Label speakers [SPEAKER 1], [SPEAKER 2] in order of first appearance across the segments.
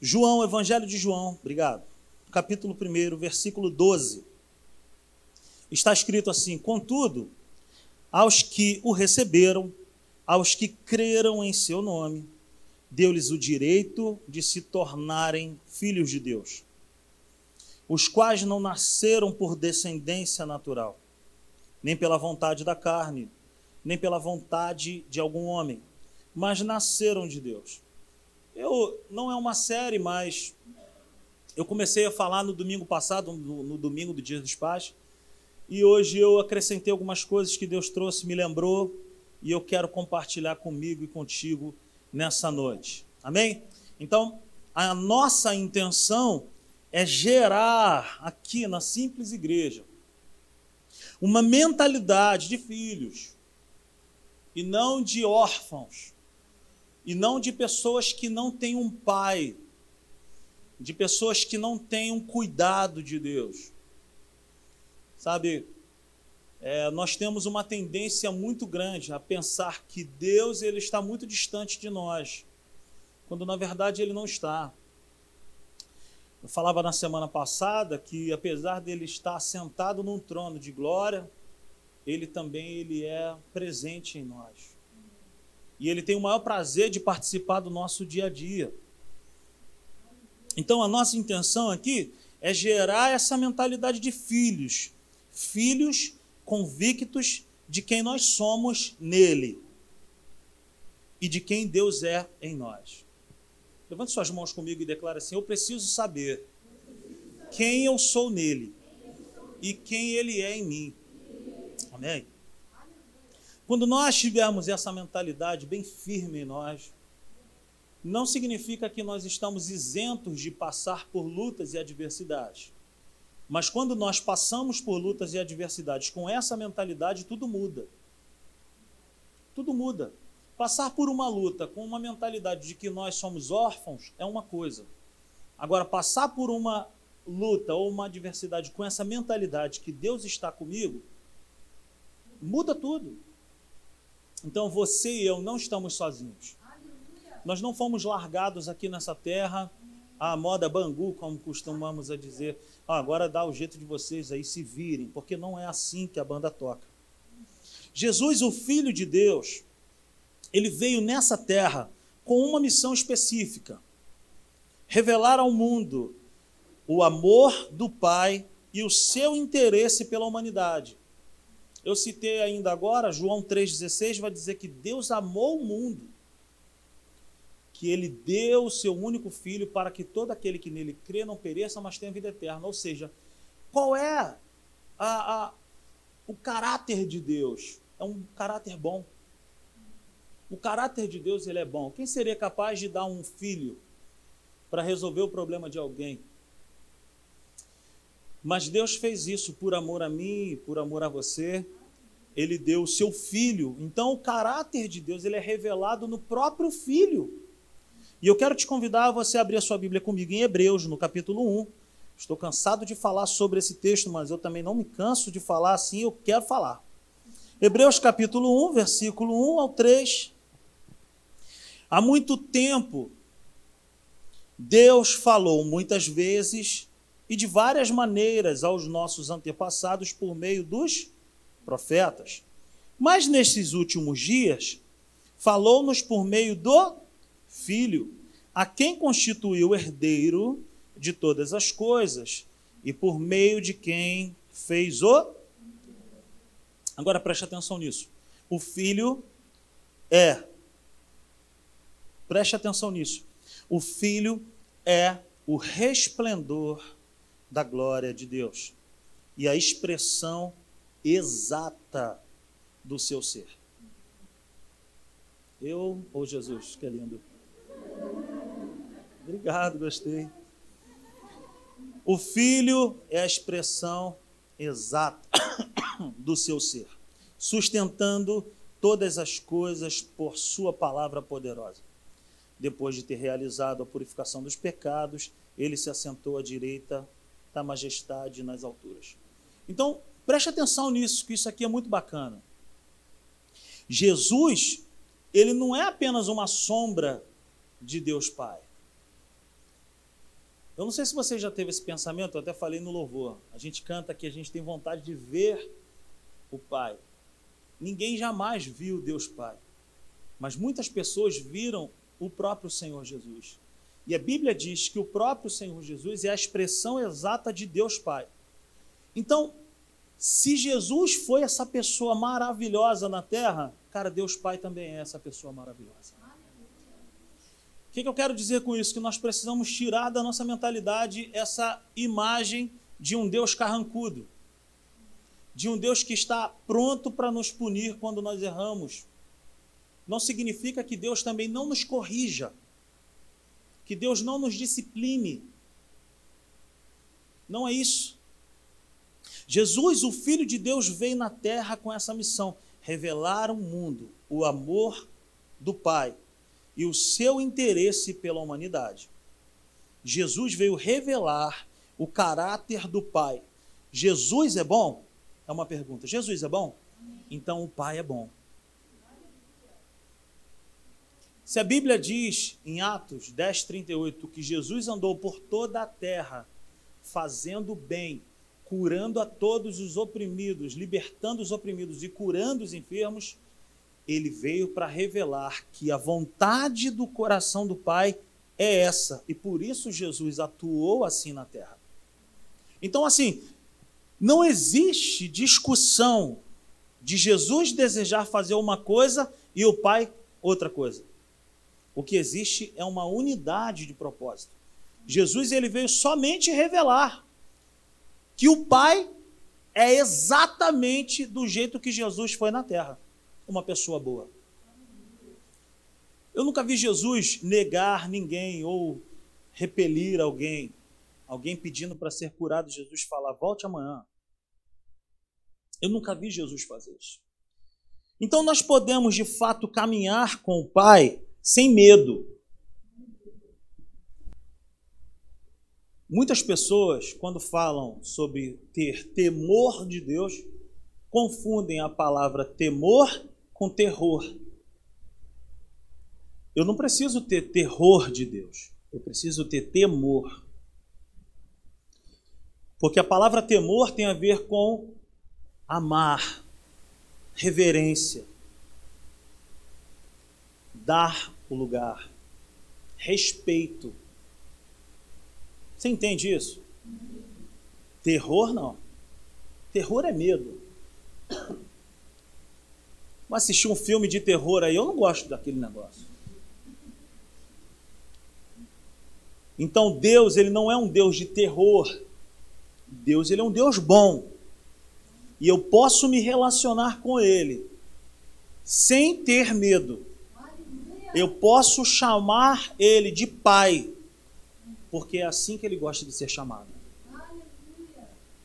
[SPEAKER 1] João, Evangelho de João, obrigado. Capítulo 1, versículo 12. Está escrito assim: Contudo, aos que o receberam, aos que creram em seu nome, deu-lhes o direito de se tornarem filhos de Deus, os quais não nasceram por descendência natural, nem pela vontade da carne, nem pela vontade de algum homem, mas nasceram de Deus. Eu não é uma série, mas eu comecei a falar no domingo passado, no, no domingo do Dia dos Pais, e hoje eu acrescentei algumas coisas que Deus trouxe, me lembrou, e eu quero compartilhar comigo e contigo nessa noite. Amém? Então, a nossa intenção é gerar aqui na simples igreja uma mentalidade de filhos e não de órfãos e não de pessoas que não têm um pai, de pessoas que não têm um cuidado de Deus. Sabe, é, nós temos uma tendência muito grande a pensar que Deus ele está muito distante de nós, quando na verdade ele não está. Eu falava na semana passada que apesar dele estar sentado num trono de glória, ele também ele é presente em nós e ele tem o maior prazer de participar do nosso dia a dia. Então, a nossa intenção aqui é gerar essa mentalidade de filhos, filhos convictos de quem nós somos nele e de quem Deus é em nós. Levante suas mãos comigo e declare assim: Eu preciso saber quem eu sou nele e quem ele é em mim. Amém? Quando nós tivermos essa mentalidade bem firme em nós, não significa que nós estamos isentos de passar por lutas e adversidades. Mas quando nós passamos por lutas e adversidades com essa mentalidade, tudo muda. Tudo muda. Passar por uma luta com uma mentalidade de que nós somos órfãos é uma coisa. Agora, passar por uma luta ou uma adversidade com essa mentalidade que Deus está comigo, muda tudo. Então você e eu não estamos sozinhos. Nós não fomos largados aqui nessa terra à moda bangu, como costumamos a dizer. Ah, agora dá o jeito de vocês aí se virem, porque não é assim que a banda toca. Jesus, o Filho de Deus, ele veio nessa terra com uma missão específica: revelar ao mundo o amor do Pai e o seu interesse pela humanidade. Eu citei ainda agora, João 3,16 vai dizer que Deus amou o mundo, que ele deu o seu único filho para que todo aquele que nele crê não pereça, mas tenha vida eterna. Ou seja, qual é a, a, o caráter de Deus? É um caráter bom. O caráter de Deus ele é bom. Quem seria capaz de dar um filho para resolver o problema de alguém? Mas Deus fez isso por amor a mim, por amor a você. Ele deu o seu filho. Então, o caráter de Deus ele é revelado no próprio filho. E eu quero te convidar a você abrir a sua Bíblia comigo em Hebreus, no capítulo 1. Estou cansado de falar sobre esse texto, mas eu também não me canso de falar assim, eu quero falar. Hebreus capítulo 1, versículo 1 ao 3. Há muito tempo, Deus falou muitas vezes e de várias maneiras aos nossos antepassados por meio dos profetas. Mas nesses últimos dias, falou-nos por meio do Filho, a quem constituiu herdeiro de todas as coisas e por meio de quem fez o. Agora preste atenção nisso. O Filho é. Preste atenção nisso. O Filho é o resplendor da glória de Deus e a expressão exata do seu ser. Eu ou oh Jesus, que lindo. Obrigado, gostei. O filho é a expressão exata do seu ser, sustentando todas as coisas por sua palavra poderosa. Depois de ter realizado a purificação dos pecados, ele se assentou à direita da majestade nas alturas. Então, preste atenção nisso, que isso aqui é muito bacana. Jesus ele não é apenas uma sombra de Deus Pai. Eu não sei se você já teve esse pensamento, eu até falei no louvor. A gente canta que a gente tem vontade de ver o Pai. Ninguém jamais viu Deus Pai, mas muitas pessoas viram o próprio Senhor Jesus. E a Bíblia diz que o próprio Senhor Jesus é a expressão exata de Deus Pai. Então, se Jesus foi essa pessoa maravilhosa na terra, cara, Deus Pai também é essa pessoa maravilhosa. O que, que eu quero dizer com isso? Que nós precisamos tirar da nossa mentalidade essa imagem de um Deus carrancudo, de um Deus que está pronto para nos punir quando nós erramos. Não significa que Deus também não nos corrija que Deus não nos discipline. Não é isso. Jesus, o Filho de Deus, veio na terra com essa missão: revelar ao mundo o amor do Pai e o seu interesse pela humanidade. Jesus veio revelar o caráter do Pai. Jesus é bom? É uma pergunta. Jesus é bom? Então o Pai é bom. Se a Bíblia diz em Atos 10, 38 que Jesus andou por toda a terra fazendo bem, curando a todos os oprimidos, libertando os oprimidos e curando os enfermos, ele veio para revelar que a vontade do coração do Pai é essa, e por isso Jesus atuou assim na terra. Então, assim, não existe discussão de Jesus desejar fazer uma coisa e o Pai outra coisa. O que existe é uma unidade de propósito. Jesus ele veio somente revelar que o Pai é exatamente do jeito que Jesus foi na terra, uma pessoa boa. Eu nunca vi Jesus negar ninguém ou repelir alguém, alguém pedindo para ser curado, Jesus falar: "Volte amanhã". Eu nunca vi Jesus fazer isso. Então nós podemos de fato caminhar com o Pai sem medo. Muitas pessoas, quando falam sobre ter temor de Deus, confundem a palavra temor com terror. Eu não preciso ter terror de Deus, eu preciso ter temor. Porque a palavra temor tem a ver com amar, reverência, dar o lugar. Respeito. Você entende isso? Terror não. Terror é medo. Mas assistir um filme de terror aí, eu não gosto daquele negócio. Então Deus, ele não é um Deus de terror. Deus, ele é um Deus bom. E eu posso me relacionar com ele sem ter medo eu posso chamar ele de pai, porque é assim que ele gosta de ser chamado.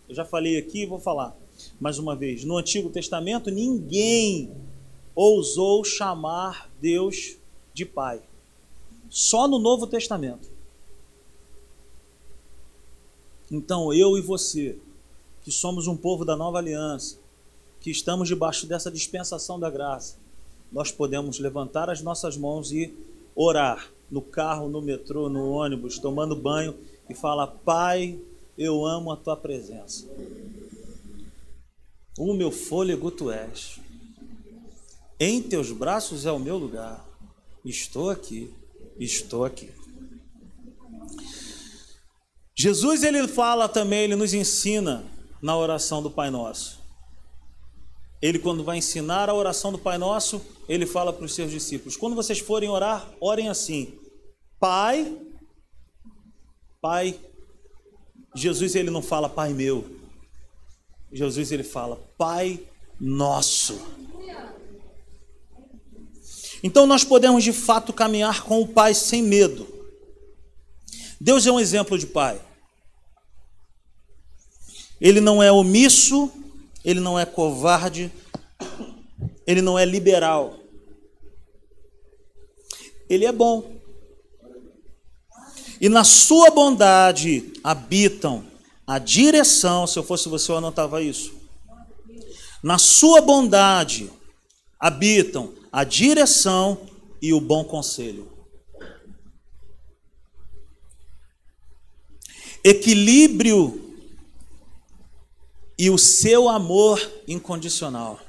[SPEAKER 1] Eu já falei aqui e vou falar mais uma vez. No Antigo Testamento, ninguém ousou chamar Deus de pai. Só no Novo Testamento. Então, eu e você, que somos um povo da nova aliança, que estamos debaixo dessa dispensação da graça, nós podemos levantar as nossas mãos e orar no carro, no metrô, no ônibus, tomando banho e falar: Pai, eu amo a tua presença. O meu fôlego tu és. Em teus braços é o meu lugar. Estou aqui, estou aqui. Jesus ele fala também, ele nos ensina na oração do Pai Nosso. Ele quando vai ensinar a oração do Pai Nosso, ele fala para os seus discípulos: quando vocês forem orar, orem assim: Pai, Pai. Jesus ele não fala Pai meu. Jesus ele fala Pai nosso. Então nós podemos de fato caminhar com o Pai sem medo. Deus é um exemplo de Pai. Ele não é omisso, ele não é covarde, ele não é liberal ele é bom. E na sua bondade habitam a direção, se eu fosse você, eu anotava isso. Na sua bondade habitam a direção e o bom conselho. Equilíbrio e o seu amor incondicional.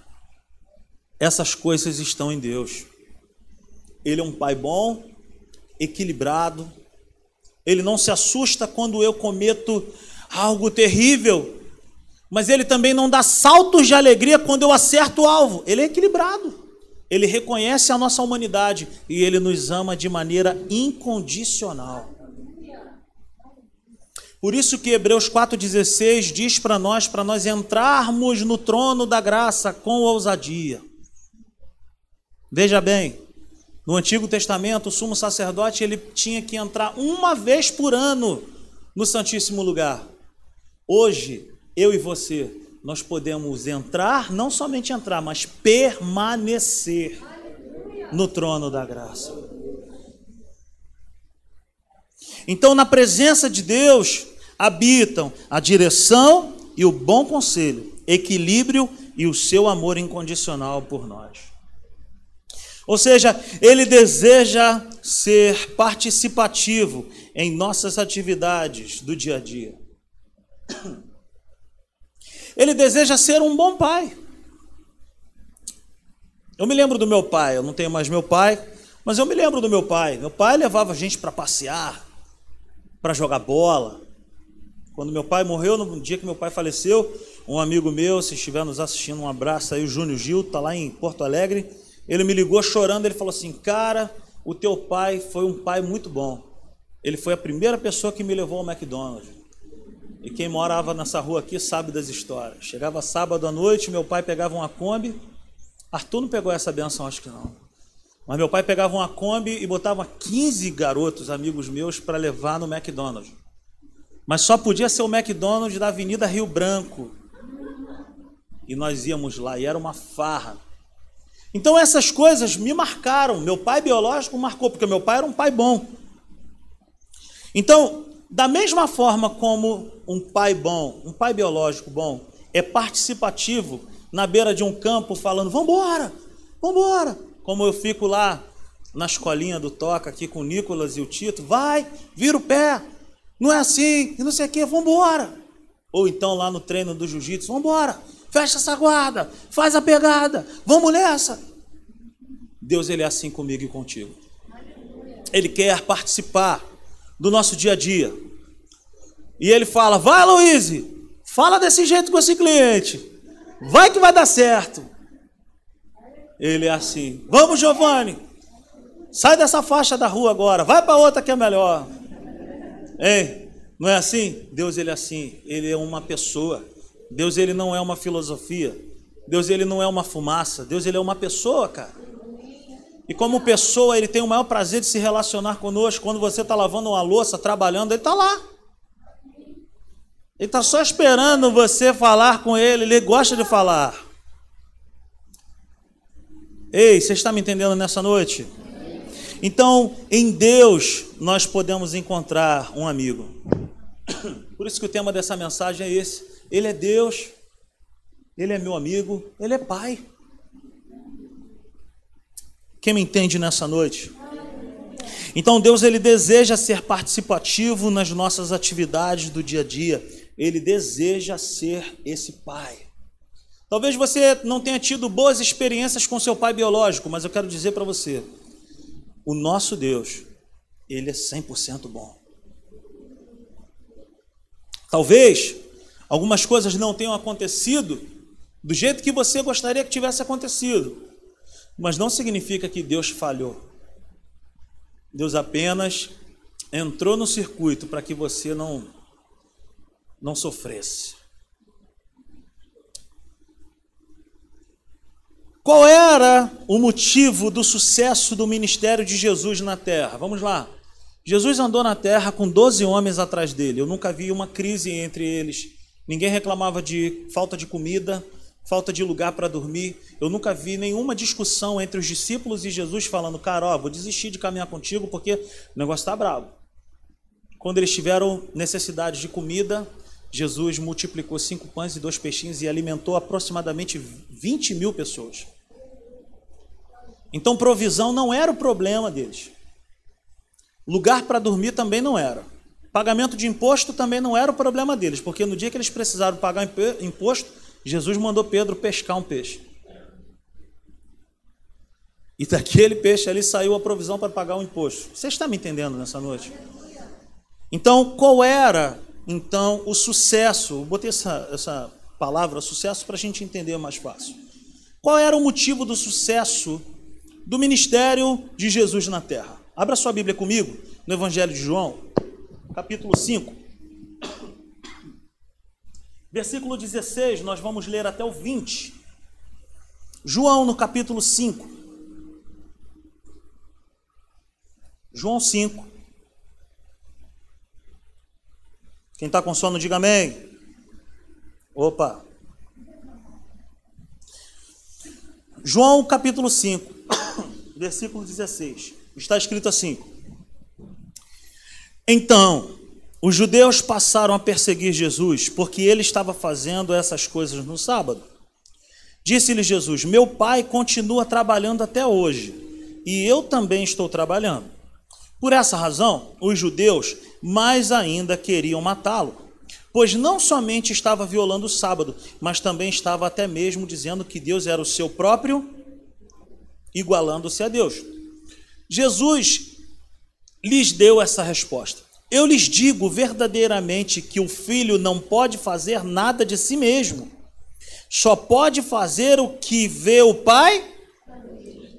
[SPEAKER 1] Essas coisas estão em Deus. Ele é um pai bom, equilibrado. Ele não se assusta quando eu cometo algo terrível, mas ele também não dá saltos de alegria quando eu acerto o alvo. Ele é equilibrado. Ele reconhece a nossa humanidade e ele nos ama de maneira incondicional. Por isso que Hebreus 4,16 diz para nós, para nós entrarmos no trono da graça com ousadia. Veja bem, no Antigo Testamento, o sumo sacerdote ele tinha que entrar uma vez por ano no Santíssimo Lugar. Hoje, eu e você, nós podemos entrar, não somente entrar, mas permanecer no trono da graça. Então, na presença de Deus, habitam a direção e o bom conselho, equilíbrio e o seu amor incondicional por nós. Ou seja, ele deseja ser participativo em nossas atividades do dia a dia. Ele deseja ser um bom pai. Eu me lembro do meu pai, eu não tenho mais meu pai, mas eu me lembro do meu pai. Meu pai levava a gente para passear, para jogar bola. Quando meu pai morreu, no dia que meu pai faleceu, um amigo meu, se estiver nos assistindo, um abraço aí, o Júnior Gil, está lá em Porto Alegre ele me ligou chorando, ele falou assim: "Cara, o teu pai foi um pai muito bom. Ele foi a primeira pessoa que me levou ao McDonald's. E quem morava nessa rua aqui sabe das histórias. Chegava sábado à noite, meu pai pegava uma Kombi. Arthur não pegou essa benção, acho que não. Mas meu pai pegava uma Kombi e botava 15 garotos, amigos meus, para levar no McDonald's. Mas só podia ser o McDonald's da Avenida Rio Branco. E nós íamos lá, e era uma farra. Então essas coisas me marcaram. Meu pai biológico marcou, porque meu pai era um pai bom. Então, da mesma forma como um pai bom, um pai biológico bom, é participativo na beira de um campo falando: "Vambora! Vambora!" Como eu fico lá na escolinha do Toca aqui com o Nicolas e o Tito, vai, vira o pé. Não é assim, e não sei o que, vambora. Ou então lá no treino do jiu-jitsu, vambora fecha essa guarda, faz a pegada, vamos nessa. Deus ele é assim comigo e contigo. Ele quer participar do nosso dia a dia. E ele fala: "Vai, Luiz, fala desse jeito com esse cliente. Vai que vai dar certo." Ele é assim: "Vamos, Giovanni. Sai dessa faixa da rua agora, vai para outra que é melhor." Hein? Não é assim? Deus ele é assim, ele é uma pessoa. Deus ele não é uma filosofia. Deus ele não é uma fumaça. Deus ele é uma pessoa, cara. E como pessoa, ele tem o maior prazer de se relacionar conosco. Quando você está lavando uma louça, trabalhando, ele está lá. Ele está só esperando você falar com ele. Ele gosta de falar. Ei, você está me entendendo nessa noite? Então, em Deus, nós podemos encontrar um amigo. Por isso que o tema dessa mensagem é esse. Ele é Deus, Ele é meu amigo, Ele é Pai. Quem me entende nessa noite? Então Deus ele deseja ser participativo nas nossas atividades do dia a dia. Ele deseja ser esse pai. Talvez você não tenha tido boas experiências com seu pai biológico, mas eu quero dizer para você, o nosso Deus, ele é 100% bom. Talvez algumas coisas não tenham acontecido do jeito que você gostaria que tivesse acontecido, mas não significa que Deus falhou. Deus apenas entrou no circuito para que você não não sofresse. Qual era o motivo do sucesso do ministério de Jesus na terra? Vamos lá. Jesus andou na terra com 12 homens atrás dele. Eu nunca vi uma crise entre eles. Ninguém reclamava de falta de comida, falta de lugar para dormir. Eu nunca vi nenhuma discussão entre os discípulos e Jesus falando, cara, ó, vou desistir de caminhar contigo porque o negócio está bravo. Quando eles tiveram necessidade de comida, Jesus multiplicou cinco pães e dois peixinhos e alimentou aproximadamente 20 mil pessoas. Então, provisão não era o problema deles. Lugar para dormir também não era. Pagamento de imposto também não era o problema deles, porque no dia que eles precisaram pagar imposto, Jesus mandou Pedro pescar um peixe. E daquele peixe ali saiu a provisão para pagar o imposto. Você está me entendendo nessa noite? Então, qual era então o sucesso? Eu botei essa, essa palavra sucesso para a gente entender mais fácil. Qual era o motivo do sucesso do ministério de Jesus na terra? Abra sua Bíblia comigo no Evangelho de João, capítulo 5. Versículo 16, nós vamos ler até o 20. João, no capítulo 5. João 5. Quem está com sono, diga amém. Opa! João capítulo 5, versículo 16. Está escrito assim: Então, os judeus passaram a perseguir Jesus, porque ele estava fazendo essas coisas no sábado. Disse-lhe Jesus: Meu pai continua trabalhando até hoje, e eu também estou trabalhando. Por essa razão, os judeus mais ainda queriam matá-lo pois não somente estava violando o sábado, mas também estava até mesmo dizendo que Deus era o seu próprio, igualando-se a Deus. Jesus lhes deu essa resposta. Eu lhes digo verdadeiramente que o filho não pode fazer nada de si mesmo, só pode fazer o que vê o pai,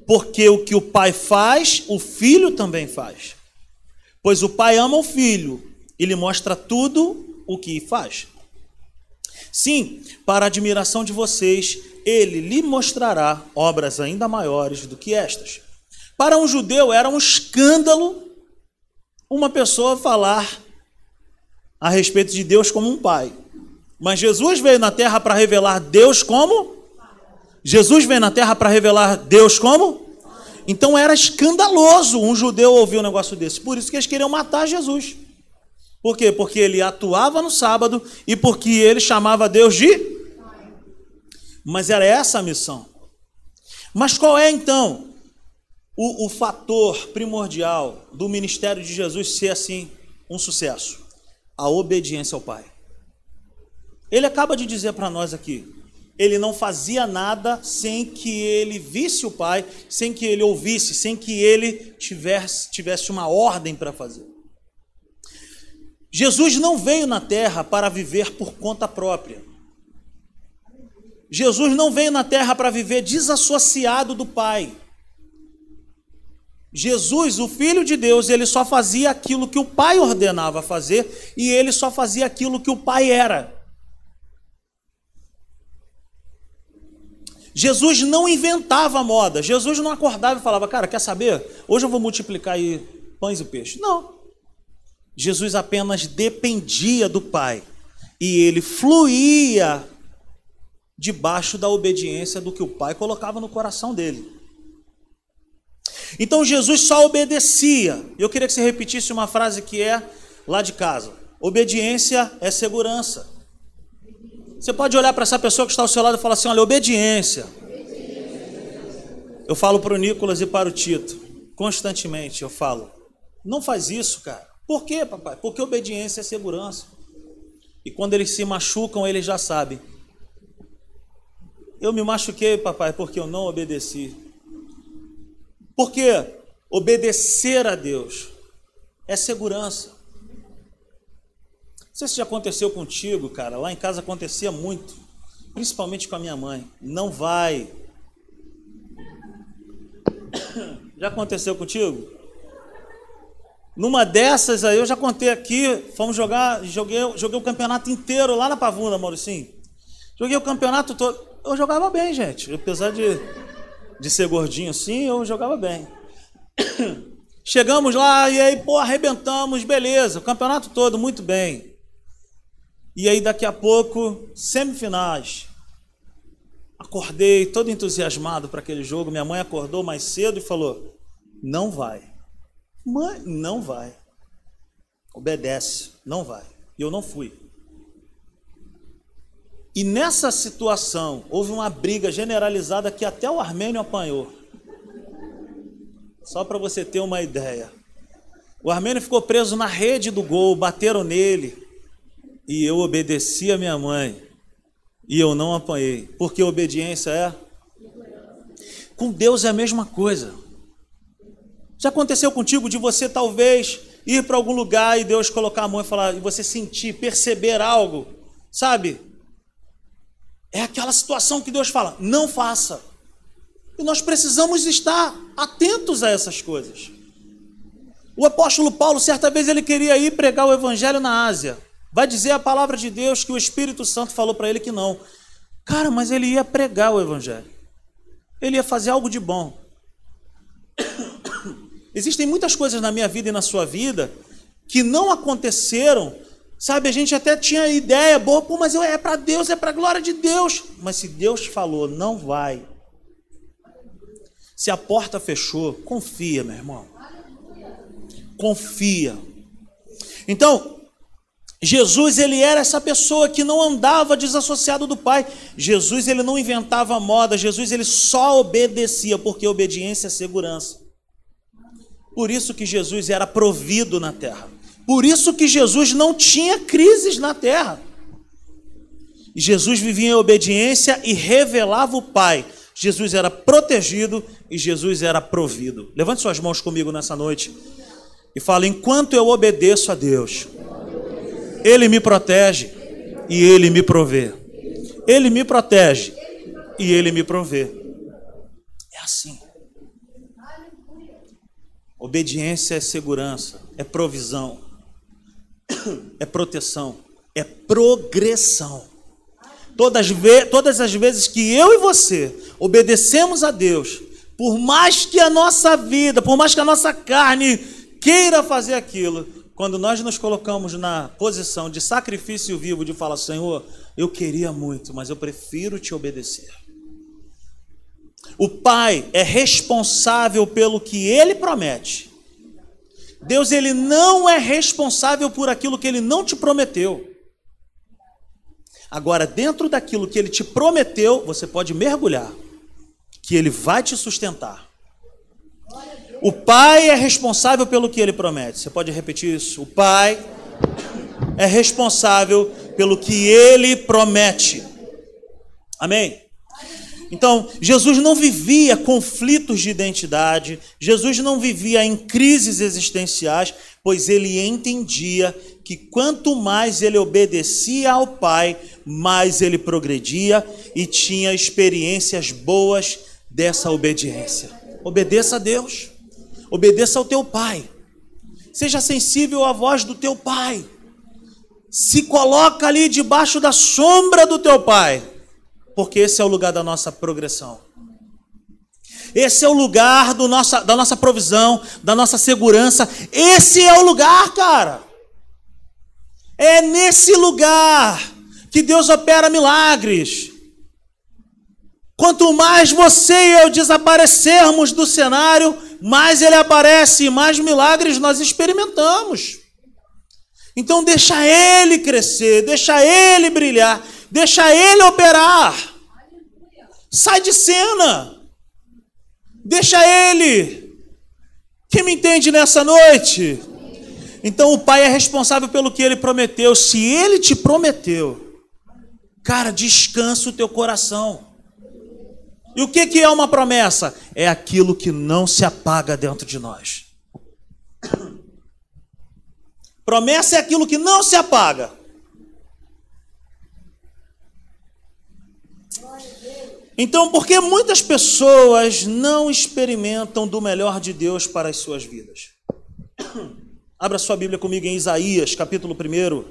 [SPEAKER 1] porque o que o pai faz, o filho também faz. Pois o pai ama o filho e lhe mostra tudo o que faz. Sim, para admiração de vocês, ele lhe mostrará obras ainda maiores do que estas. Para um judeu era um escândalo uma pessoa falar a respeito de Deus como um pai. Mas Jesus veio na terra para revelar Deus como? Jesus veio na terra para revelar Deus como? Então era escandaloso um judeu ouvir um negócio desse. Por isso que eles queriam matar Jesus. Por quê? Porque ele atuava no sábado e porque ele chamava Deus de. Mas era essa a missão. Mas qual é então o, o fator primordial do ministério de Jesus ser assim um sucesso? A obediência ao Pai. Ele acaba de dizer para nós aqui: ele não fazia nada sem que ele visse o Pai, sem que ele ouvisse, sem que ele tivesse, tivesse uma ordem para fazer. Jesus não veio na terra para viver por conta própria. Jesus não veio na terra para viver desassociado do Pai. Jesus, o Filho de Deus, ele só fazia aquilo que o Pai ordenava fazer e ele só fazia aquilo que o Pai era. Jesus não inventava moda. Jesus não acordava e falava, cara, quer saber? Hoje eu vou multiplicar aí pães e peixes. Não. Jesus apenas dependia do Pai e ele fluía debaixo da obediência do que o Pai colocava no coração dele. Então Jesus só obedecia. Eu queria que você repetisse uma frase que é lá de casa: obediência é segurança. Você pode olhar para essa pessoa que está ao seu lado e falar assim: olha, obediência. Eu falo para o Nicolas e para o Tito, constantemente eu falo: não faz isso, cara. Por quê, papai? Porque obediência é segurança. E quando eles se machucam, eles já sabem. Eu me machuquei, papai, porque eu não obedeci. Porque obedecer a Deus é segurança. Não sei se já aconteceu contigo, cara. Lá em casa acontecia muito, principalmente com a minha mãe. Não vai. Já aconteceu contigo? Numa dessas aí, eu já contei aqui, fomos jogar, joguei, joguei o campeonato inteiro lá na Pavuna, Mauricinho. Joguei o campeonato todo. Eu jogava bem, gente. Apesar de, de ser gordinho assim, eu jogava bem. Chegamos lá e aí, pô, arrebentamos, beleza. O campeonato todo, muito bem. E aí, daqui a pouco, semifinais. Acordei todo entusiasmado para aquele jogo. Minha mãe acordou mais cedo e falou: Não vai. Mãe, não vai. Obedece, não vai. E eu não fui. E nessa situação, houve uma briga generalizada que até o armênio apanhou. Só para você ter uma ideia. O Armênio ficou preso na rede do gol, bateram nele. E eu obedeci a minha mãe. E eu não apanhei. Porque obediência é? Com Deus é a mesma coisa. Já aconteceu contigo de você talvez ir para algum lugar e Deus colocar a mão e falar, e você sentir, perceber algo, sabe? É aquela situação que Deus fala, não faça. E nós precisamos estar atentos a essas coisas. O apóstolo Paulo, certa vez, ele queria ir pregar o evangelho na Ásia. Vai dizer a palavra de Deus que o Espírito Santo falou para ele que não. Cara, mas ele ia pregar o evangelho. Ele ia fazer algo de bom. Existem muitas coisas na minha vida e na sua vida que não aconteceram, sabe? A gente até tinha ideia boa, pô, mas é para Deus, é para a glória de Deus. Mas se Deus falou, não vai. Se a porta fechou, confia, meu irmão. Confia. Então, Jesus ele era essa pessoa que não andava desassociado do Pai. Jesus ele não inventava moda. Jesus ele só obedecia porque obediência é segurança. Por isso que Jesus era provido na terra. Por isso que Jesus não tinha crises na terra. Jesus vivia em obediência e revelava o Pai. Jesus era protegido e Jesus era provido. Levante suas mãos comigo nessa noite e fale: enquanto eu obedeço a Deus, Ele me protege e Ele me provê. Ele me protege e Ele me provê. É assim. Obediência é segurança, é provisão, é proteção, é progressão. Todas, todas as vezes que eu e você obedecemos a Deus, por mais que a nossa vida, por mais que a nossa carne queira fazer aquilo, quando nós nos colocamos na posição de sacrifício vivo, de falar, Senhor, eu queria muito, mas eu prefiro te obedecer. O pai é responsável pelo que ele promete. Deus ele não é responsável por aquilo que ele não te prometeu. Agora, dentro daquilo que ele te prometeu, você pode mergulhar, que ele vai te sustentar. O pai é responsável pelo que ele promete. Você pode repetir isso? O pai é responsável pelo que ele promete. Amém? Então, Jesus não vivia conflitos de identidade, Jesus não vivia em crises existenciais, pois ele entendia que quanto mais ele obedecia ao Pai, mais ele progredia e tinha experiências boas dessa obediência. Obedeça a Deus, obedeça ao teu Pai, seja sensível à voz do teu Pai, se coloca ali debaixo da sombra do teu Pai porque esse é o lugar da nossa progressão. Esse é o lugar do nossa, da nossa provisão, da nossa segurança. Esse é o lugar, cara. É nesse lugar que Deus opera milagres. Quanto mais você e eu desaparecermos do cenário, mais ele aparece e mais milagres nós experimentamos. Então deixa ele crescer, deixa ele brilhar, Deixa ele operar. Sai de cena. Deixa ele. Quem me entende nessa noite? Então o pai é responsável pelo que ele prometeu. Se ele te prometeu, cara, descansa o teu coração. E o que, é uma promessa? É aquilo que não se apaga dentro de nós. Promessa é aquilo que não se apaga. Então, por que muitas pessoas não experimentam do melhor de Deus para as suas vidas? Abra sua Bíblia comigo em Isaías, capítulo 1.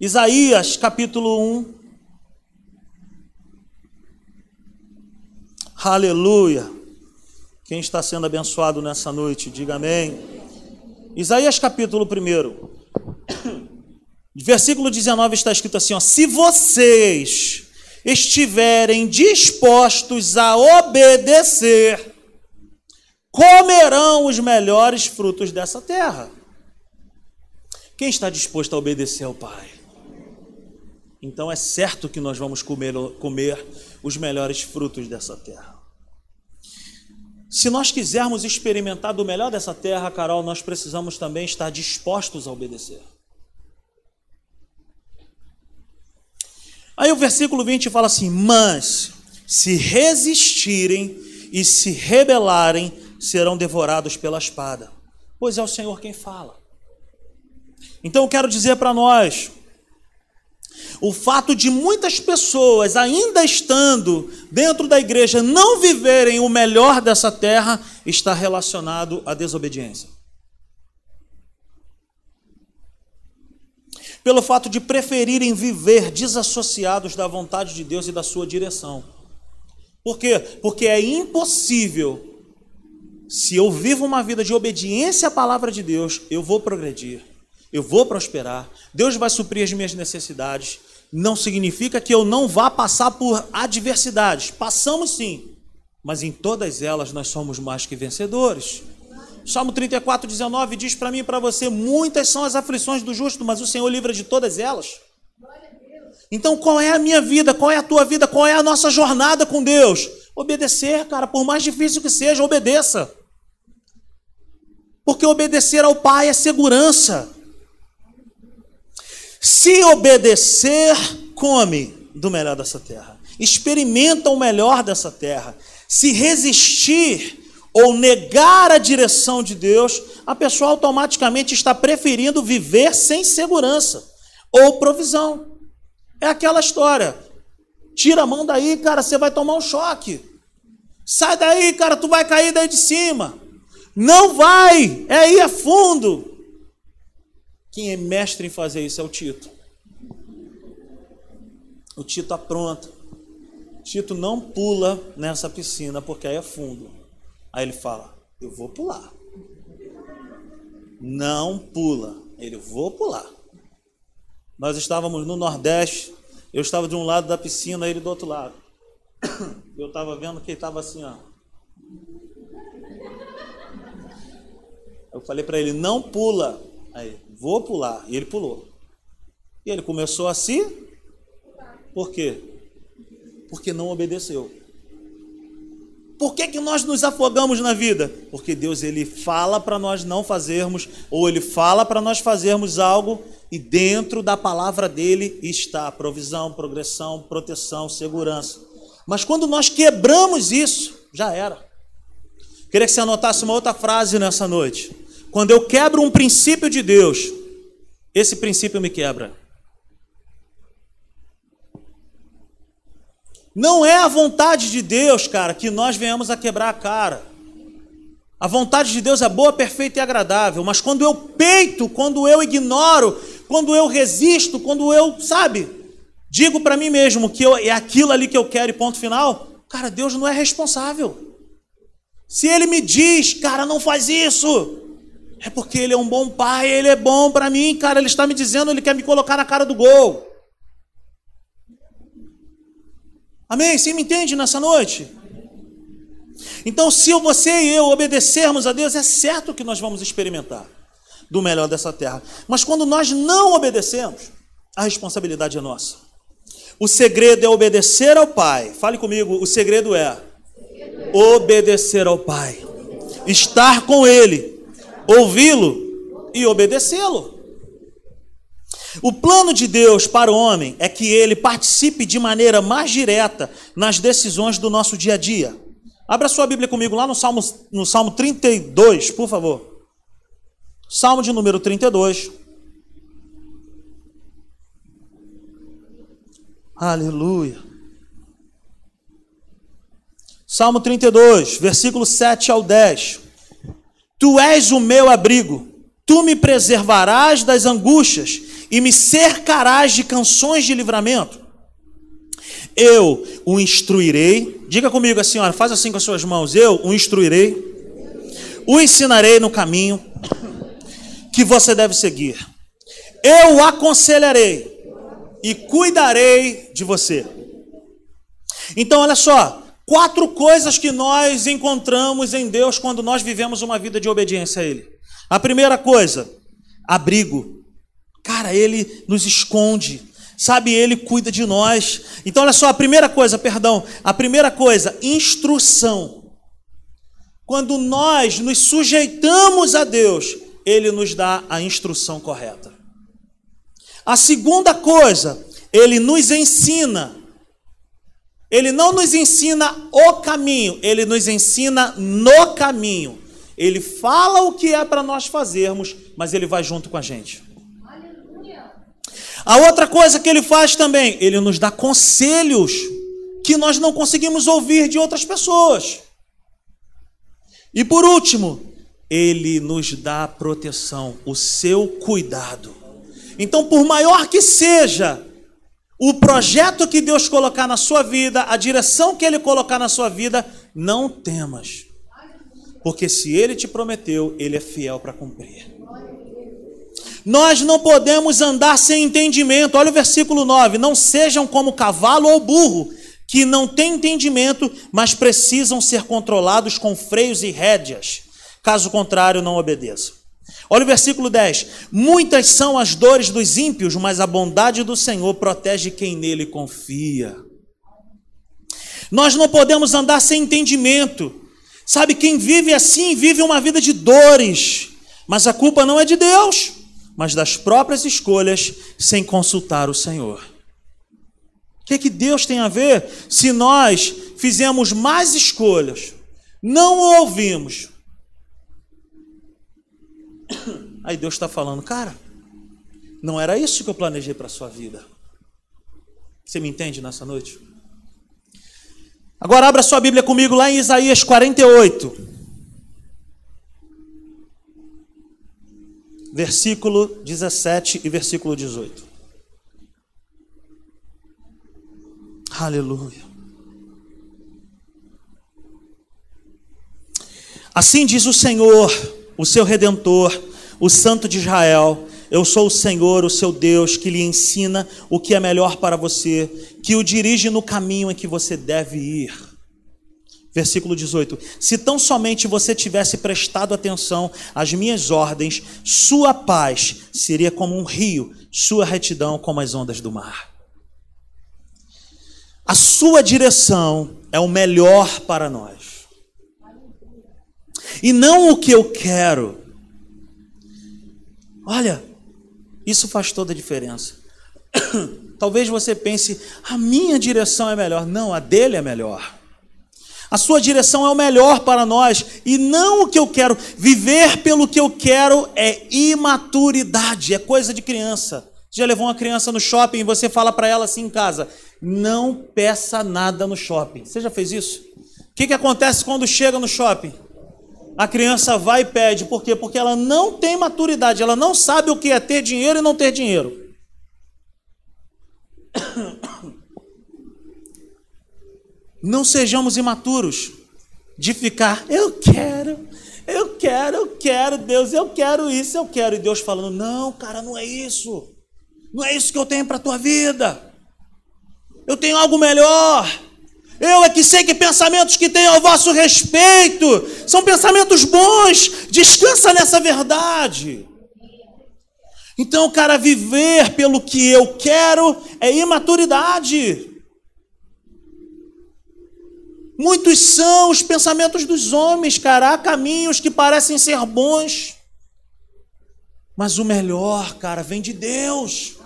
[SPEAKER 1] Isaías, capítulo 1. Aleluia. Quem está sendo abençoado nessa noite, diga amém. Isaías, capítulo 1. Versículo 19 está escrito assim: ó, Se vocês estiverem dispostos a obedecer, comerão os melhores frutos dessa terra. Quem está disposto a obedecer ao Pai? Então é certo que nós vamos comer, comer os melhores frutos dessa terra. Se nós quisermos experimentar do melhor dessa terra, Carol, nós precisamos também estar dispostos a obedecer. Aí o versículo 20 fala assim: Mas se resistirem e se rebelarem, serão devorados pela espada. Pois é o Senhor quem fala. Então eu quero dizer para nós, o fato de muitas pessoas, ainda estando dentro da igreja, não viverem o melhor dessa terra, está relacionado à desobediência. Pelo fato de preferirem viver desassociados da vontade de Deus e da sua direção. Por quê? Porque é impossível, se eu vivo uma vida de obediência à palavra de Deus, eu vou progredir, eu vou prosperar, Deus vai suprir as minhas necessidades. Não significa que eu não vá passar por adversidades. Passamos sim, mas em todas elas nós somos mais que vencedores. Salmo 34, 19 diz para mim e para você: muitas são as aflições do justo, mas o Senhor livra de todas elas. Então, qual é a minha vida? Qual é a tua vida? Qual é a nossa jornada com Deus? Obedecer, cara, por mais difícil que seja, obedeça. Porque obedecer ao Pai é segurança. Se obedecer, come do melhor dessa terra. Experimenta o melhor dessa terra. Se resistir ou negar a direção de Deus, a pessoa automaticamente está preferindo viver sem segurança ou provisão. É aquela história. Tira a mão daí, cara, você vai tomar um choque. Sai daí, cara, tu vai cair daí de cima. Não vai, é ir a fundo. Quem é mestre em fazer isso é o Tito. O Tito apronta. Tito não pula nessa piscina porque aí é fundo. Aí ele fala: Eu vou pular. Não pula. Ele, vou pular. Nós estávamos no Nordeste, eu estava de um lado da piscina, ele do outro lado. Eu estava vendo que ele estava assim, ó. Eu falei para ele: não pula. Aí, vou pular. E ele pulou. E ele começou assim. Por quê? Porque não obedeceu. Por que, que nós nos afogamos na vida? Porque Deus ele fala para nós não fazermos, ou ele fala para nós fazermos algo, e dentro da palavra dele está provisão, progressão, proteção, segurança. Mas quando nós quebramos isso, já era. Queria que você anotasse uma outra frase nessa noite. Quando eu quebro um princípio de Deus, esse princípio me quebra. Não é a vontade de Deus, cara, que nós venhamos a quebrar a cara. A vontade de Deus é boa, perfeita e agradável, mas quando eu peito, quando eu ignoro, quando eu resisto, quando eu, sabe, digo para mim mesmo que eu, é aquilo ali que eu quero e ponto final, cara, Deus não é responsável. Se Ele me diz, cara, não faz isso, é porque Ele é um bom pai, Ele é bom para mim, cara, Ele está me dizendo, Ele quer me colocar na cara do gol. Amém? Você me entende nessa noite? Então, se você e eu obedecermos a Deus, é certo que nós vamos experimentar do melhor dessa terra. Mas quando nós não obedecemos, a responsabilidade é nossa. O segredo é obedecer ao Pai. Fale comigo, o segredo é obedecer ao Pai, estar com Ele, ouvi-lo e obedecê-lo. O plano de Deus para o homem é que ele participe de maneira mais direta nas decisões do nosso dia a dia. Abra sua Bíblia comigo lá no Salmo, no Salmo 32, por favor. Salmo de número 32. Aleluia. Salmo 32, versículo 7 ao 10. Tu és o meu abrigo, tu me preservarás das angústias e me cercarás de canções de livramento. Eu o instruirei. Diga comigo assim, olha, faz assim com as suas mãos. Eu o instruirei. O ensinarei no caminho que você deve seguir. Eu o aconselharei e cuidarei de você. Então, olha só, quatro coisas que nós encontramos em Deus quando nós vivemos uma vida de obediência a Ele. A primeira coisa, abrigo. Cara, ele nos esconde, sabe? Ele cuida de nós. Então, olha só, a primeira coisa, perdão, a primeira coisa, instrução. quando nós nos sujeitamos a Deus, Ele nos dá a instrução correta. A segunda coisa, Ele nos ensina. Ele não nos ensina o caminho, Ele nos ensina no caminho. Ele fala o que é para nós fazermos, mas Ele vai junto com a gente. A outra coisa que Ele faz também, Ele nos dá conselhos que nós não conseguimos ouvir de outras pessoas. E por último, ele nos dá proteção, o seu cuidado. Então, por maior que seja o projeto que Deus colocar na sua vida, a direção que Ele colocar na sua vida, não temas. Porque se Ele te prometeu, Ele é fiel para cumprir. Nós não podemos andar sem entendimento. Olha o versículo 9: Não sejam como cavalo ou burro, que não têm entendimento, mas precisam ser controlados com freios e rédeas. Caso contrário, não obedeçam. Olha o versículo 10. Muitas são as dores dos ímpios, mas a bondade do Senhor protege quem nele confia. Nós não podemos andar sem entendimento. Sabe, quem vive assim vive uma vida de dores, mas a culpa não é de Deus, mas das próprias escolhas sem consultar o Senhor que, que Deus tem a ver se nós fizemos mais escolhas, não o ouvimos? Aí Deus está falando, cara, não era isso que eu planejei para a sua vida. Você me entende nessa noite? Agora abra sua Bíblia comigo lá em Isaías 48. Versículo 17 e versículo 18. Aleluia. Assim diz o Senhor, o seu redentor, o Santo de Israel: Eu sou o Senhor, o seu Deus, que lhe ensina o que é melhor para você, que o dirige no caminho em que você deve ir. Versículo 18: Se tão somente você tivesse prestado atenção às minhas ordens, sua paz seria como um rio, sua retidão como as ondas do mar. A sua direção é o melhor para nós. E não o que eu quero. Olha, isso faz toda a diferença. Talvez você pense, a minha direção é melhor. Não, a dele é melhor. A sua direção é o melhor para nós e não o que eu quero. Viver pelo que eu quero é imaturidade, é coisa de criança. Você já levou uma criança no shopping e você fala para ela assim em casa: não peça nada no shopping. Você já fez isso? O que, que acontece quando chega no shopping? A criança vai e pede. Por quê? Porque ela não tem maturidade, ela não sabe o que é ter dinheiro e não ter dinheiro. Não sejamos imaturos de ficar, eu quero, eu quero, eu quero, Deus, eu quero isso, eu quero. E Deus falando, não, cara, não é isso. Não é isso que eu tenho para a tua vida. Eu tenho algo melhor. Eu é que sei que pensamentos que tenho ao vosso respeito são pensamentos bons. Descansa nessa verdade. Então, cara, viver pelo que eu quero é imaturidade. Muitos são os pensamentos dos homens, cara. Há caminhos que parecem ser bons, mas o melhor, cara, vem de Deus.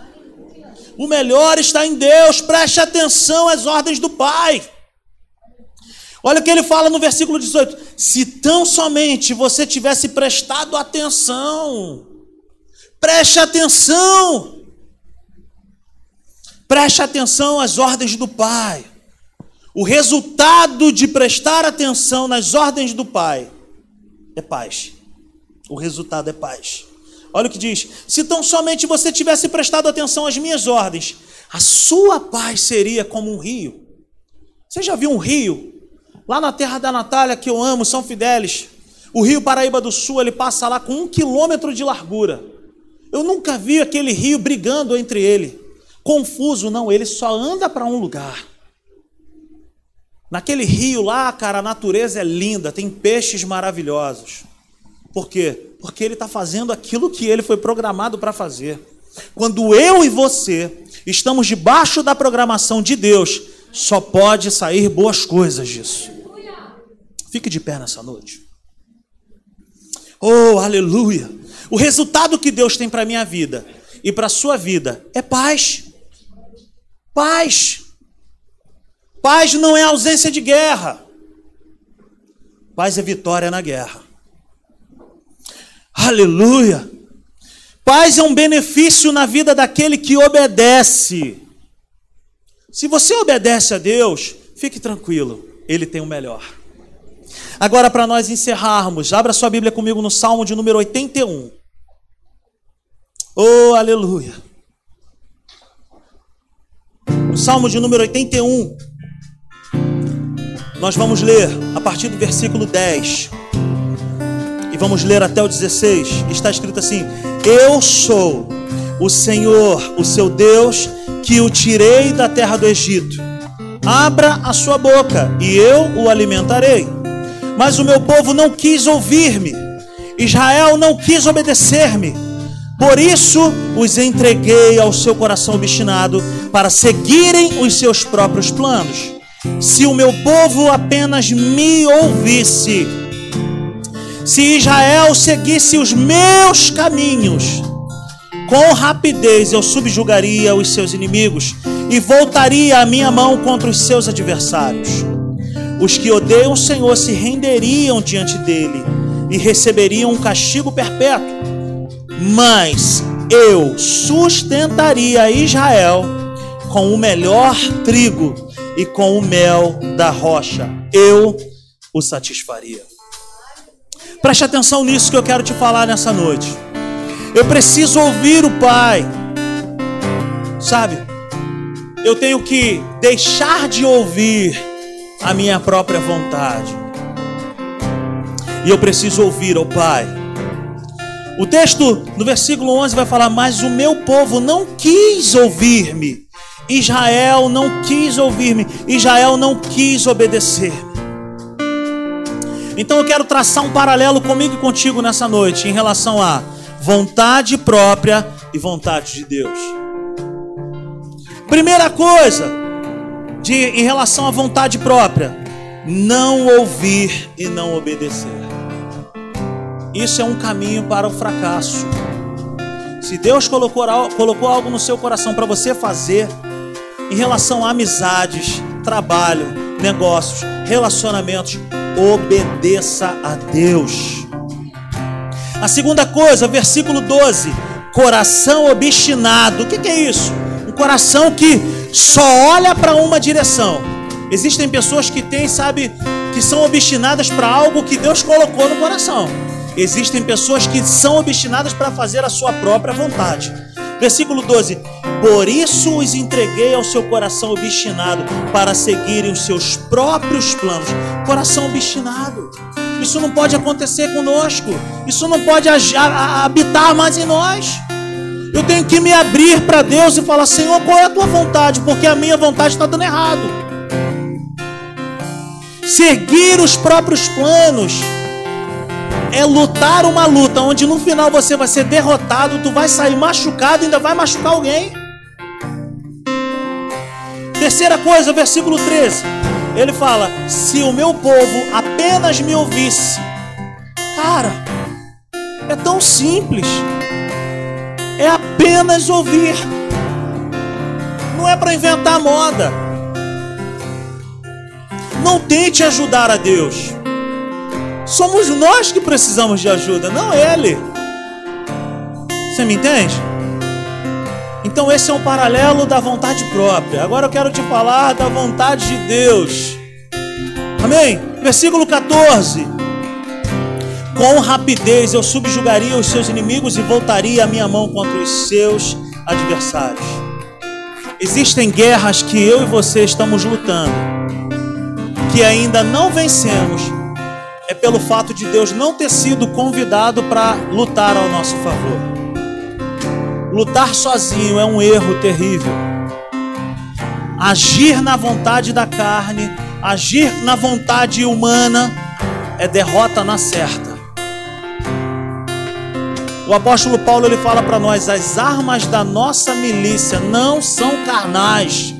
[SPEAKER 1] O melhor está em Deus. Preste atenção às ordens do Pai. Olha o que ele fala no versículo 18: Se tão somente você tivesse prestado atenção, preste atenção, preste atenção às ordens do Pai. O resultado de prestar atenção nas ordens do Pai é paz. O resultado é paz. Olha o que diz: se tão somente você tivesse prestado atenção às minhas ordens, a sua paz seria como um rio. Você já viu um rio? Lá na terra da Natália, que eu amo, São Fidélis, o rio Paraíba do Sul, ele passa lá com um quilômetro de largura. Eu nunca vi aquele rio brigando entre ele. Confuso, não, ele só anda para um lugar. Naquele rio lá, cara, a natureza é linda, tem peixes maravilhosos. Por quê? Porque ele está fazendo aquilo que ele foi programado para fazer. Quando eu e você estamos debaixo da programação de Deus, só pode sair boas coisas disso. Fique de pé nessa noite. Oh, aleluia! O resultado que Deus tem para a minha vida e para a sua vida é paz. Paz. Paz não é ausência de guerra. Paz é vitória na guerra. Aleluia. Paz é um benefício na vida daquele que obedece. Se você obedece a Deus, fique tranquilo, Ele tem o melhor. Agora, para nós encerrarmos, abra sua Bíblia comigo no Salmo de número 81. Oh, aleluia. O Salmo de número 81. Nós vamos ler a partir do versículo 10. E vamos ler até o 16. Está escrito assim: Eu sou o Senhor, o seu Deus, que o tirei da terra do Egito. Abra a sua boca e eu o alimentarei. Mas o meu povo não quis ouvir-me. Israel não quis obedecer-me. Por isso os entreguei ao seu coração obstinado para seguirem os seus próprios planos. Se o meu povo apenas me ouvisse, se Israel seguisse os meus caminhos, com rapidez eu subjugaria os seus inimigos e voltaria a minha mão contra os seus adversários. Os que odeiam o Senhor se renderiam diante dele e receberiam um castigo perpétuo. Mas eu sustentaria Israel com o melhor trigo e com o mel da rocha. Eu o satisfaria. Preste atenção nisso que eu quero te falar nessa noite. Eu preciso ouvir o Pai. Sabe? Eu tenho que deixar de ouvir a minha própria vontade. E eu preciso ouvir ao Pai. O texto no versículo 11 vai falar: Mas o meu povo não quis ouvir-me. Israel não quis ouvir-me. Israel não quis obedecer-me. Então eu quero traçar um paralelo comigo e contigo nessa noite em relação a vontade própria e vontade de Deus. Primeira coisa, de, em relação à vontade própria, não ouvir e não obedecer. Isso é um caminho para o fracasso. Se Deus colocou, colocou algo no seu coração para você fazer, em relação a amizades, trabalho, negócios, relacionamentos, obedeça a Deus. A segunda coisa, versículo 12: coração obstinado. O que, é isso? Um coração que só olha para uma direção. Existem pessoas que têm, sabe, que são obstinadas para algo que Deus colocou no coração. Existem pessoas que são obstinadas para fazer a sua própria vontade. Versículo 12: Por isso os entreguei ao seu coração obstinado, para seguirem os seus próprios planos. Coração obstinado. Isso não pode acontecer conosco. Isso não pode habitar mais em nós. Eu tenho que me abrir para Deus e falar: Senhor, qual é a tua vontade? Porque a minha vontade está dando errado. Seguir os próprios planos é lutar uma luta onde no final você vai ser derrotado, tu vai sair machucado e ainda vai machucar alguém. Terceira coisa, versículo 13. Ele fala: Se o meu povo apenas me ouvisse. Cara, é tão simples. É apenas ouvir. Não é para inventar moda. Não tente ajudar a Deus. Somos nós que precisamos de ajuda, não ele. Você me entende? Então esse é um paralelo da vontade própria. Agora eu quero te falar da vontade de Deus. Amém? Versículo 14. Com rapidez eu subjugaria os seus inimigos e voltaria a minha mão contra os seus adversários. Existem guerras que eu e você estamos lutando, que ainda não vencemos, é pelo fato de Deus não ter sido convidado para lutar ao nosso favor. Lutar sozinho é um erro terrível. Agir na vontade da carne, agir na vontade humana, é derrota na certa. O apóstolo Paulo ele fala para nós: as armas da nossa milícia não são carnais,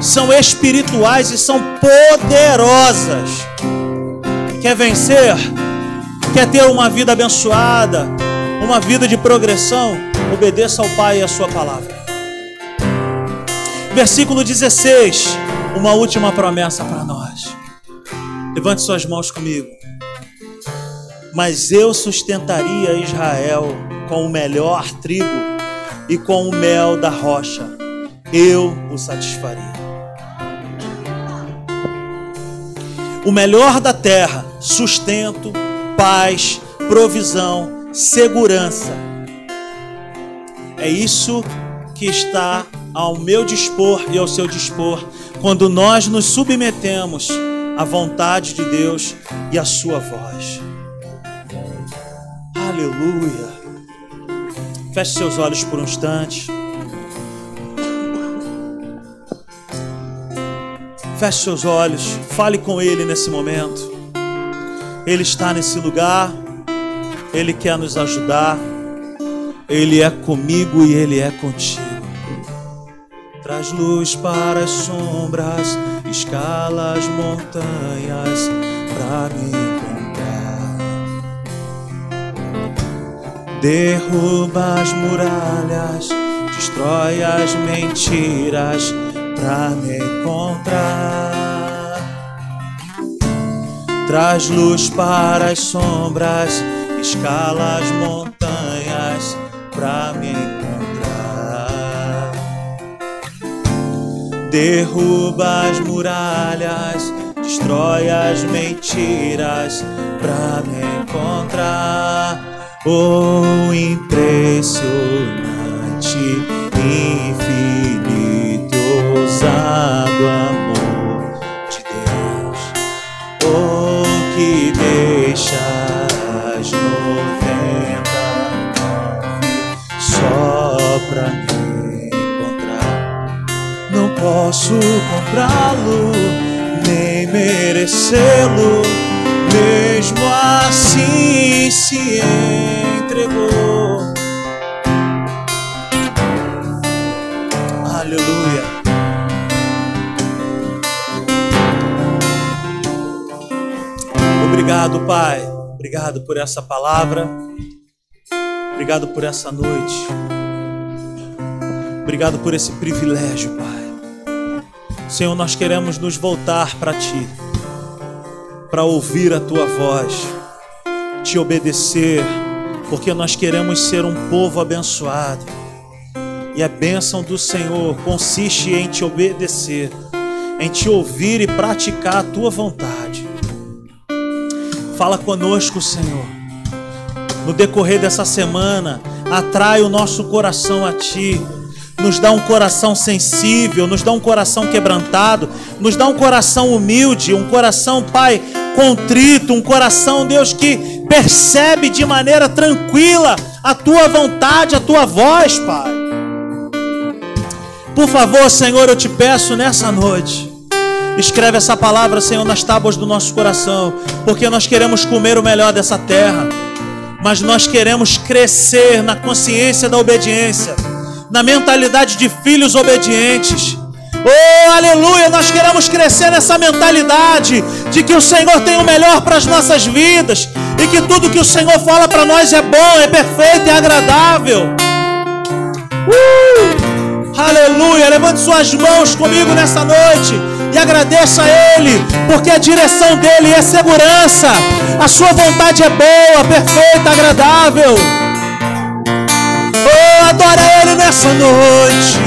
[SPEAKER 1] são espirituais e são poderosas Quer vencer? quer ter uma vida abençoada, uma vida de progressão, obedeça ao Pai e à Sua palavra. Versículo 16, uma última promessa para nós. Levante suas mãos comigo. Mas eu sustentaria Israel com o melhor trigo e com o mel da rocha. Eu o satisfaria. O melhor da terra, sustento, paz, provisão, segurança. É isso que está ao meu dispor e ao seu dispor quando nós nos submetemos à vontade de Deus e à sua voz. Aleluia. Feche seus olhos por um instante. Feche seus olhos, fale com Ele nesse momento. Ele está nesse lugar, Ele quer nos ajudar, Ele é comigo e Ele é contigo. Traz luz para as sombras, escala as montanhas para me Derruba as muralhas, destrói as mentiras para me encontrar. Traz luz para as sombras, escala as montanhas para me Derruba as muralhas, destrói as mentiras para me encontrar. Oh, impressionante, infinito, ousado amor de Deus. Oh, que deixas noventa só pra mim posso comprá-lo, nem merecê-lo, mesmo assim se Aleluia. Obrigado, Pai. Obrigado por essa palavra. Obrigado por essa noite. Obrigado por esse privilégio, Pai. Senhor, nós queremos nos voltar para Ti, para ouvir a Tua voz, te obedecer, porque nós queremos ser um povo abençoado. E a bênção do Senhor consiste em te obedecer, em te ouvir e praticar a Tua vontade. Fala conosco, Senhor. No decorrer dessa semana, atrai o nosso coração a Ti nos dá um coração sensível, nos dá um coração quebrantado, nos dá um coração humilde, um coração, Pai, contrito, um coração, Deus, que percebe de maneira tranquila a tua vontade, a tua voz, Pai. Por favor, Senhor, eu te peço nessa noite. Escreve essa palavra, Senhor, nas tábuas do nosso coração, porque nós queremos comer o melhor dessa terra, mas nós queremos crescer na consciência da obediência na mentalidade de filhos obedientes. Oh, aleluia! Nós queremos crescer nessa mentalidade de que o Senhor tem o melhor para as nossas vidas e que tudo que o Senhor fala para nós é bom, é perfeito, é agradável. Uh! Aleluia! Levante suas mãos comigo nessa noite e agradeça a Ele, porque a direção dele é segurança, a sua vontade é boa, perfeita, agradável. Oh, adora Ele nessa noite.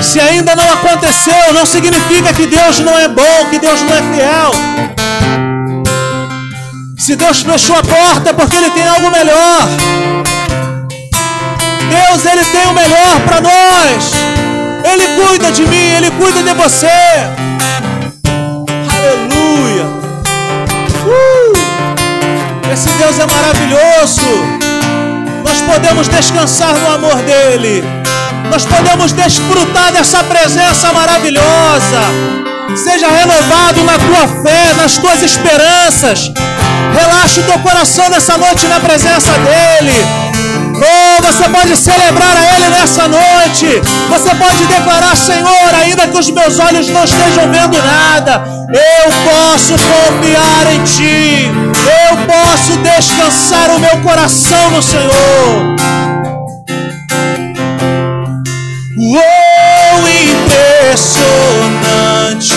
[SPEAKER 1] Se ainda não aconteceu, não significa que Deus não é bom, que Deus não é fiel. Se Deus fechou a porta é porque Ele tem algo melhor. Deus, Ele tem o melhor para nós. Ele cuida de mim, Ele cuida de você. Aleluia. Uh! Esse Deus é maravilhoso nós podemos descansar no amor dEle, nós podemos desfrutar dessa presença maravilhosa. Seja renovado na tua fé, nas tuas esperanças. Relaxe o teu coração nessa noite na presença dEle. Oh, você pode celebrar a Ele nessa noite. Você pode declarar, Senhor, ainda que os meus olhos não estejam vendo nada, eu posso confiar em Ti. Eu posso descansar o meu coração no Senhor. Oh, impressionante,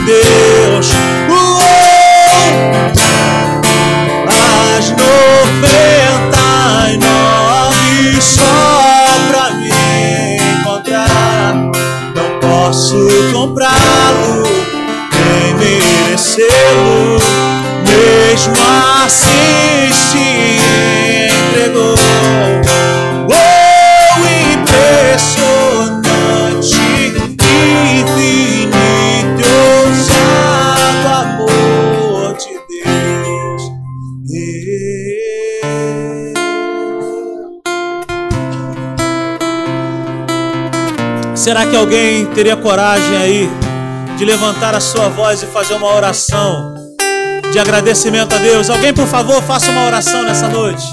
[SPEAKER 1] de Deus. As noventa e nove só pra me encontrar. Não posso comprá-lo, nem merecê-lo, mesmo assim Será que alguém teria coragem aí de levantar a sua voz e fazer uma oração de agradecimento a Deus? Alguém, por favor, faça uma oração nessa noite.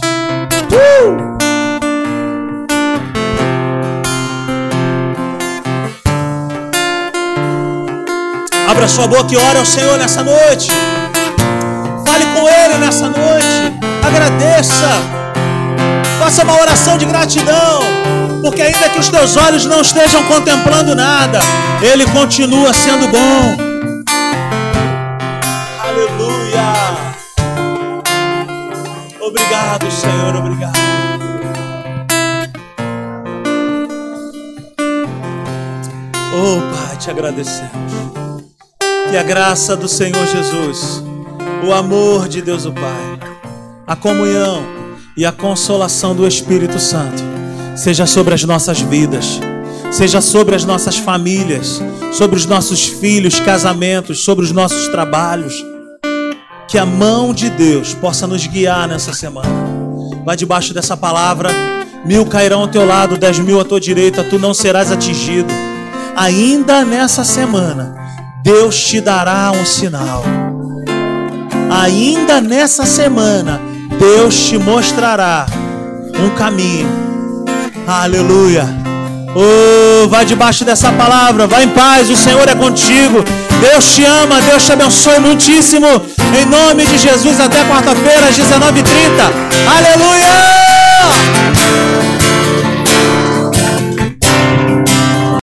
[SPEAKER 1] Uh! Abra sua boca e ore ao Senhor nessa noite. Fale com Ele nessa noite. Agradeça. Faça uma oração de gratidão. Porque ainda que os teus olhos não estejam contemplando nada, Ele continua sendo bom. Aleluia. Obrigado, Senhor. Obrigado. Oh, Pai, te agradecemos. Que a graça do Senhor Jesus, o amor de Deus o Pai, a comunhão e a consolação do Espírito Santo seja sobre as nossas vidas, seja sobre as nossas famílias, sobre os nossos filhos, casamentos, sobre os nossos trabalhos. Que a mão de Deus possa nos guiar nessa semana. Vai debaixo dessa palavra. Mil cairão ao teu lado, dez mil à tua direita, tu não serás atingido. Ainda nessa semana, Deus te dará um sinal. Ainda nessa semana, Deus te mostrará um caminho. Aleluia. Oh, vai debaixo dessa palavra, vai em paz, o Senhor é contigo. Deus te ama, Deus te abençoe muitíssimo. Em nome de Jesus, até quarta-feira, às 19h30. Aleluia!